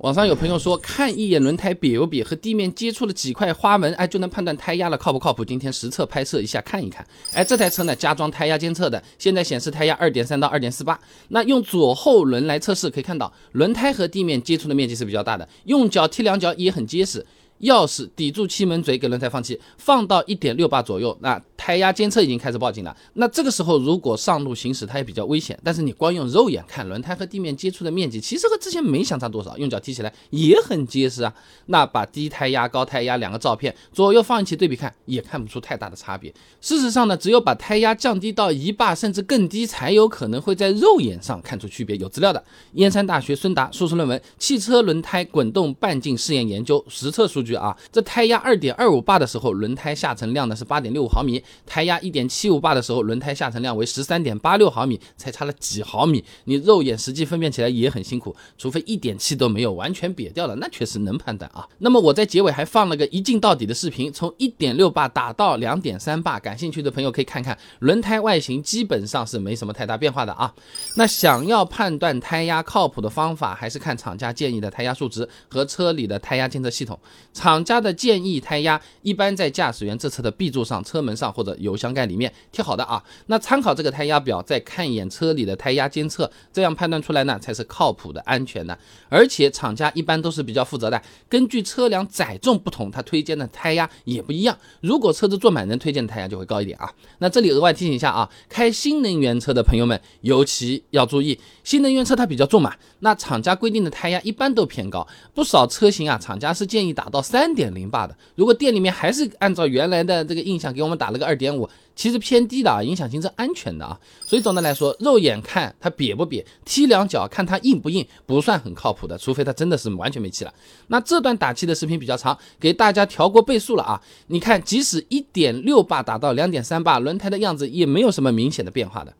网上有朋友说，看一眼轮胎瘪不瘪，和地面接触了几块花纹，哎，就能判断胎压了，靠不靠谱？今天实测拍摄一下，看一看。哎，这台车呢，加装胎压监测的，现在显示胎压二点三到二点四八。那用左后轮来测试，可以看到轮胎和地面接触的面积是比较大的，用脚踢两脚也很结实。钥匙抵住气门嘴，给轮胎放气，放到一点六八左右，那胎压监测已经开始报警了。那这个时候如果上路行驶，它也比较危险。但是你光用肉眼看，轮胎和地面接触的面积其实和之前没相差多少，用脚踢起来也很结实啊。那把低胎压、高胎压两个照片左右放一起对比看，也看不出太大的差别。事实上呢，只有把胎压降低到一霸甚至更低，才有可能会在肉眼上看出区别。有资料的，燕山大学孙达硕士论文《汽车轮胎滚动半径试验研究》实测数据。啊，这胎压二点二五巴的时候，轮胎下沉量呢是八点六五毫米；胎压一点七五巴的时候，轮胎下沉量为十三点八六毫米，才差了几毫米。你肉眼实际分辨起来也很辛苦，除非一点气都没有，完全瘪掉了，那确实能判断啊。那么我在结尾还放了个一镜到底的视频，从一点六巴打到两点三巴，感兴趣的朋友可以看看。轮胎外形基本上是没什么太大变化的啊。那想要判断胎压靠谱的方法，还是看厂家建议的胎压数值和车里的胎压监测系统。厂家的建议胎压一般在驾驶员这侧的 B 柱上、车门上或者油箱盖里面贴好的啊。那参考这个胎压表，再看一眼车里的胎压监测，这样判断出来呢才是靠谱的、安全的。而且厂家一般都是比较负责的，根据车辆载重不同，它推荐的胎压也不一样。如果车子坐满人，推荐的胎压就会高一点啊。那这里额外提醒一下啊，开新能源车的朋友们尤其要注意，新能源车它比较重嘛，那厂家规定的胎压一般都偏高，不少车型啊，厂家是建议打到。三点零八的，如果店里面还是按照原来的这个印象给我们打了个二点五，其实偏低的啊，影响行车安全的啊。所以总的来说，肉眼看它瘪不瘪，踢两脚看它硬不硬，不算很靠谱的，除非它真的是完全没气了。那这段打气的视频比较长，给大家调过倍速了啊。你看，即使一点六巴打到两点三巴，轮胎的样子也没有什么明显的变化的。